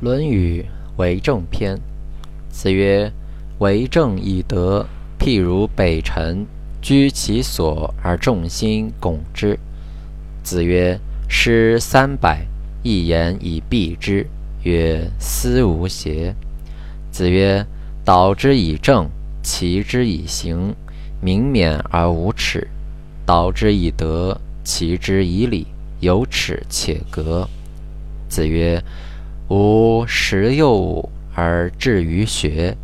论语为政篇。子曰：“为政以德，譬如北辰，居其所而众星拱之。”子曰：“诗三百，一言以蔽之。”曰：“思无邪？”子曰：“导之以政，齐之以刑，民免而无耻；导之以德，齐之以礼，有耻且格。”子曰：“吾十有而志于学，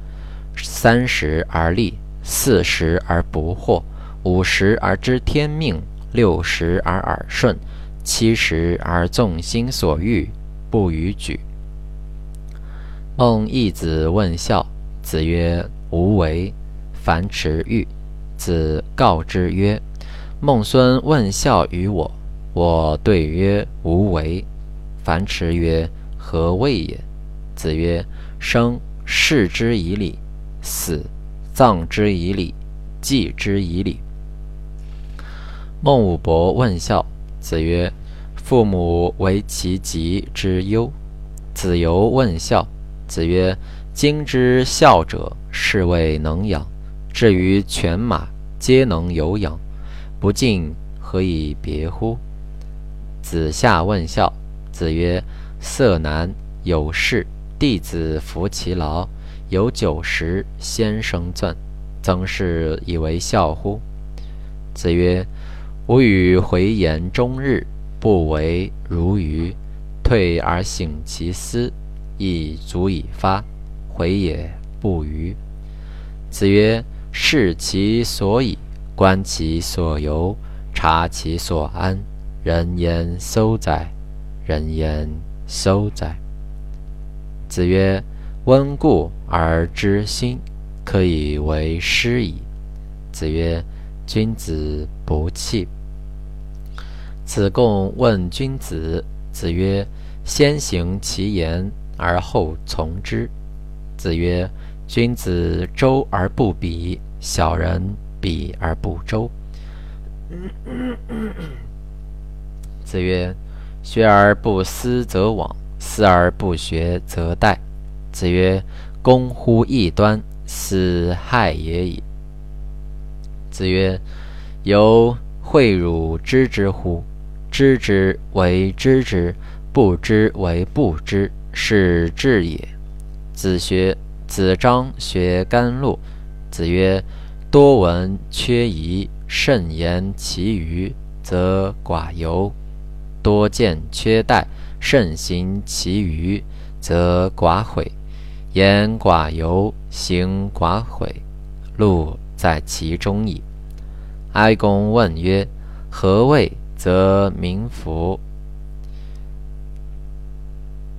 三十而立，四十而不惑，五十而知天命，六十而耳顺，七十而纵心所欲，不逾矩。”孟义子问孝，子曰：“无为。”樊迟愈，子告之曰：“孟孙问孝于我，我对曰：无为。”樊迟曰：“何谓也？”子曰：“生，视之以礼；死，葬之以礼；祭之以礼。”孟武伯问孝，子曰：“父母为其疾之忧。”子游问孝，子曰：“今之孝者，是谓能养。至于犬马，皆能有养，不敬，何以别乎？”子夏问孝。子曰：“色难，有事，弟子服其劳，有酒食，先生馔。曾氏以为孝乎？”子曰：“吾与回言终日，不为如鱼。退而省其思，亦足以发。回也不愚。”子曰：“视其所以，观其所由，察其所安，人焉廋哉？”人焉廋哉？子曰：“温故而知新，可以为师矣。”子曰：“君子不器。”子贡问君子。子曰：“先行其言而后从之。”子曰：“君子周而不比，小人比而不周。”子曰。学而不思则罔，思而不学则殆。子曰：“攻乎异端，斯害也已。”子曰：“由诲汝知之乎？知之为知之，不知为不知，是智也。”子学子张学甘露。子曰：“多闻缺仪，慎言其余，则寡尤。”多见缺怠，慎行其余，则寡悔；言寡尤，行寡悔，路在其中矣。哀公问曰：“何谓则民服？”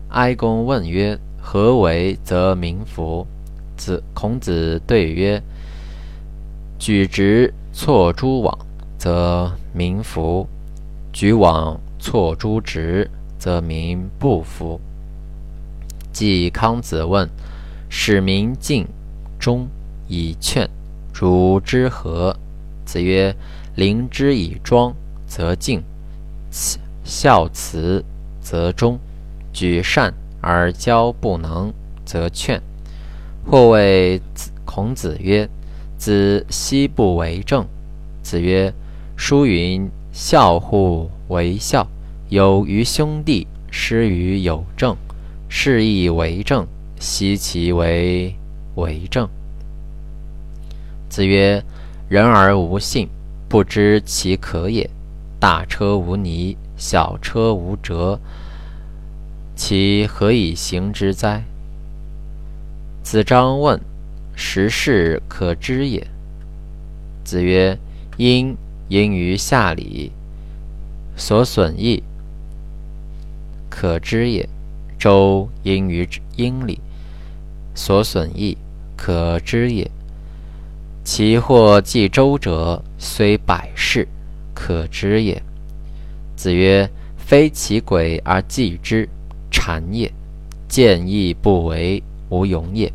哀公问曰：“何为则民服？”子孔子对曰：“举直错诸枉，则民服；举枉。”错诸直，则民不服。季康子问：“使民敬忠以劝，如之何？”子曰：“临之以庄，则敬；孝慈，则忠；举善而教不能，则劝。”或谓孔子曰：“子奚不为政？”子曰：“书云：‘孝乎为孝。’”有于兄弟，失于有政，是亦为政。奚其为为政？子曰：“人而无信，不知其可也。大车无泥，小车无辙，其何以行之哉？”子张问：“十事可知也？”子曰：“殷殷于下礼，所损益。”可知也。周因于殷礼，所损益，可知也。其或继周者，虽百世，可知也。子曰：“非其鬼而祭之，谄也；见义不为，无勇也。”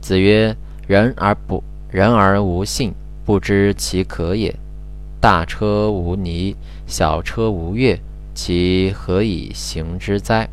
子曰：“人而不人而无信，不知其可也。大车无泥，小车无月。”其何以行之哉？